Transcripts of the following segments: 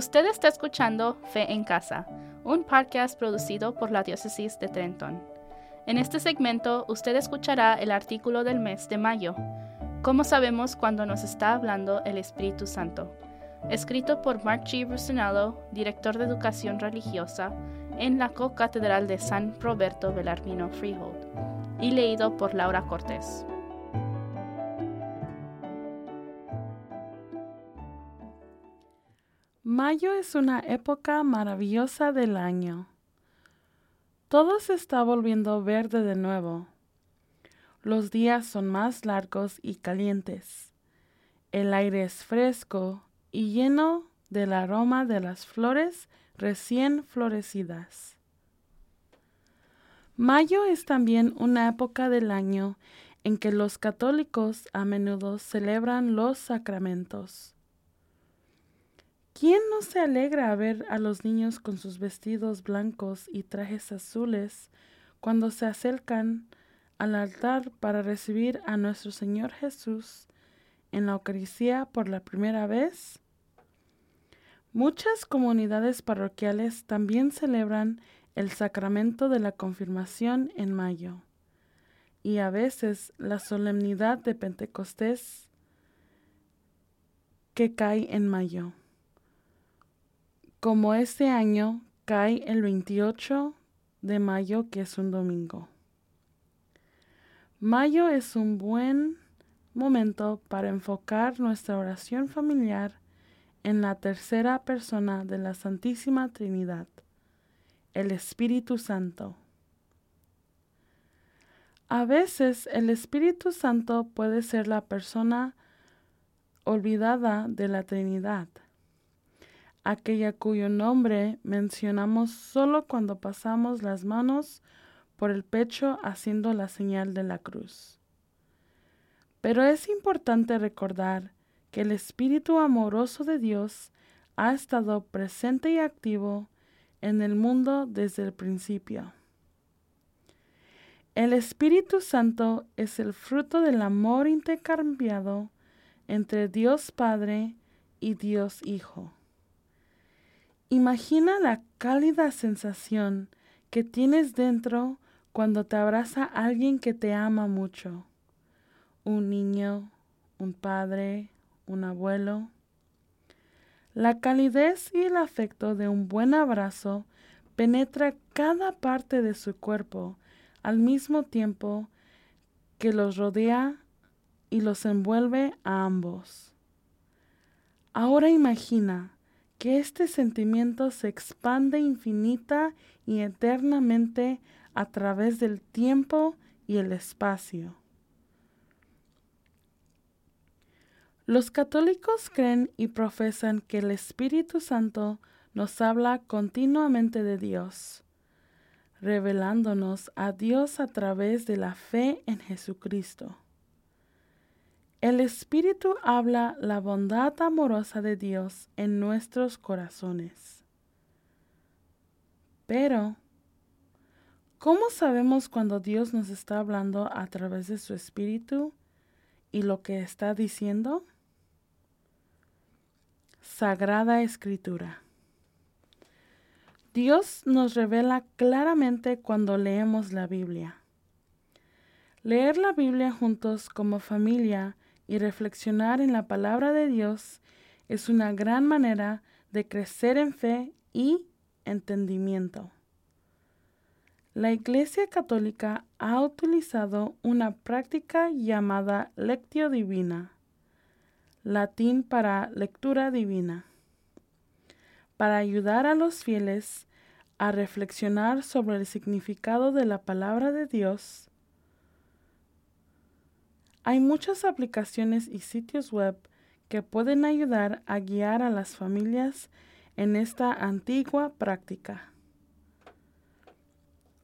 Usted está escuchando Fe en Casa, un podcast producido por la Diócesis de Trenton. En este segmento usted escuchará el artículo del mes de mayo, ¿Cómo sabemos cuando nos está hablando el Espíritu Santo? Escrito por Mark G. Rusinello, director de Educación Religiosa en la Co-Catedral de San Roberto Belarmino Freehold, y leído por Laura Cortés. Mayo es una época maravillosa del año. Todo se está volviendo verde de nuevo. Los días son más largos y calientes. El aire es fresco y lleno del aroma de las flores recién florecidas. Mayo es también una época del año en que los católicos a menudo celebran los sacramentos. ¿Quién no se alegra a ver a los niños con sus vestidos blancos y trajes azules cuando se acercan al altar para recibir a nuestro Señor Jesús en la Eucaristía por la primera vez? Muchas comunidades parroquiales también celebran el sacramento de la confirmación en mayo y a veces la solemnidad de Pentecostés que cae en mayo como este año cae el 28 de mayo, que es un domingo. Mayo es un buen momento para enfocar nuestra oración familiar en la tercera persona de la Santísima Trinidad, el Espíritu Santo. A veces el Espíritu Santo puede ser la persona olvidada de la Trinidad aquella cuyo nombre mencionamos solo cuando pasamos las manos por el pecho haciendo la señal de la cruz. Pero es importante recordar que el Espíritu amoroso de Dios ha estado presente y activo en el mundo desde el principio. El Espíritu Santo es el fruto del amor intercambiado entre Dios Padre y Dios Hijo. Imagina la cálida sensación que tienes dentro cuando te abraza alguien que te ama mucho. Un niño, un padre, un abuelo. La calidez y el afecto de un buen abrazo penetra cada parte de su cuerpo al mismo tiempo que los rodea y los envuelve a ambos. Ahora imagina que este sentimiento se expande infinita y eternamente a través del tiempo y el espacio. Los católicos creen y profesan que el Espíritu Santo nos habla continuamente de Dios, revelándonos a Dios a través de la fe en Jesucristo. El Espíritu habla la bondad amorosa de Dios en nuestros corazones. Pero, ¿cómo sabemos cuando Dios nos está hablando a través de su Espíritu y lo que está diciendo? Sagrada Escritura. Dios nos revela claramente cuando leemos la Biblia. Leer la Biblia juntos como familia y reflexionar en la palabra de Dios es una gran manera de crecer en fe y entendimiento. La Iglesia Católica ha utilizado una práctica llamada lectio divina, latín para lectura divina, para ayudar a los fieles a reflexionar sobre el significado de la palabra de Dios hay muchas aplicaciones y sitios web que pueden ayudar a guiar a las familias en esta antigua práctica.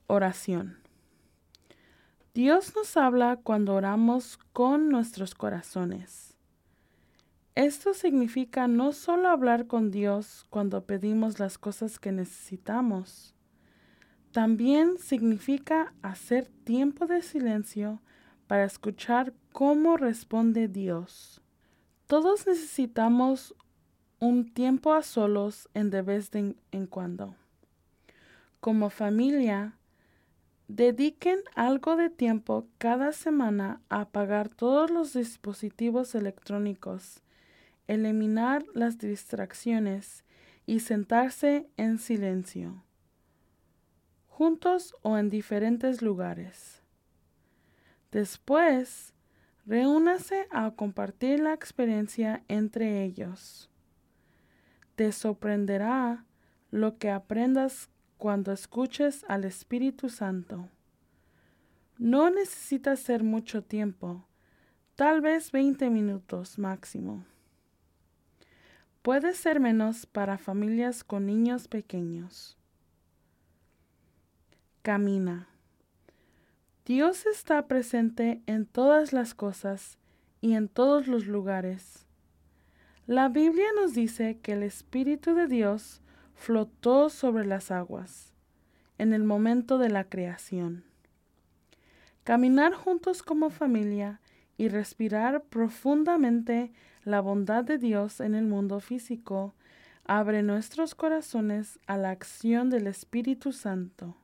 Oración. Dios nos habla cuando oramos con nuestros corazones. Esto significa no solo hablar con Dios cuando pedimos las cosas que necesitamos, también significa hacer tiempo de silencio para escuchar cómo responde Dios. Todos necesitamos un tiempo a solos en de vez en cuando. Como familia, dediquen algo de tiempo cada semana a apagar todos los dispositivos electrónicos, eliminar las distracciones y sentarse en silencio, juntos o en diferentes lugares. Después, reúnase a compartir la experiencia entre ellos. Te sorprenderá lo que aprendas cuando escuches al Espíritu Santo. No necesitas ser mucho tiempo, tal vez 20 minutos máximo. Puede ser menos para familias con niños pequeños. Camina. Dios está presente en todas las cosas y en todos los lugares. La Biblia nos dice que el Espíritu de Dios flotó sobre las aguas en el momento de la creación. Caminar juntos como familia y respirar profundamente la bondad de Dios en el mundo físico abre nuestros corazones a la acción del Espíritu Santo.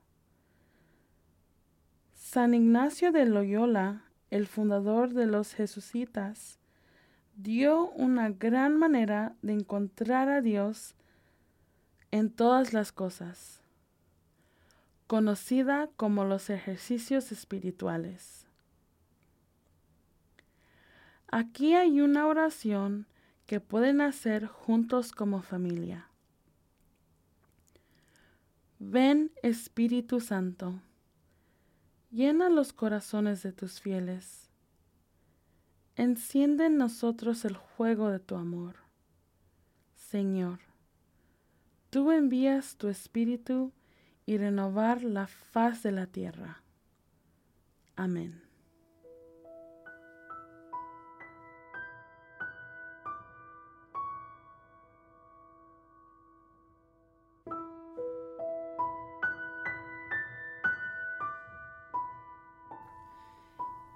San Ignacio de Loyola, el fundador de los jesuitas, dio una gran manera de encontrar a Dios en todas las cosas, conocida como los ejercicios espirituales. Aquí hay una oración que pueden hacer juntos como familia. Ven Espíritu Santo, llena los corazones de tus fieles, enciende en nosotros el fuego de tu amor. Señor, Tú envías tu espíritu y renovar la faz de la tierra. Amén.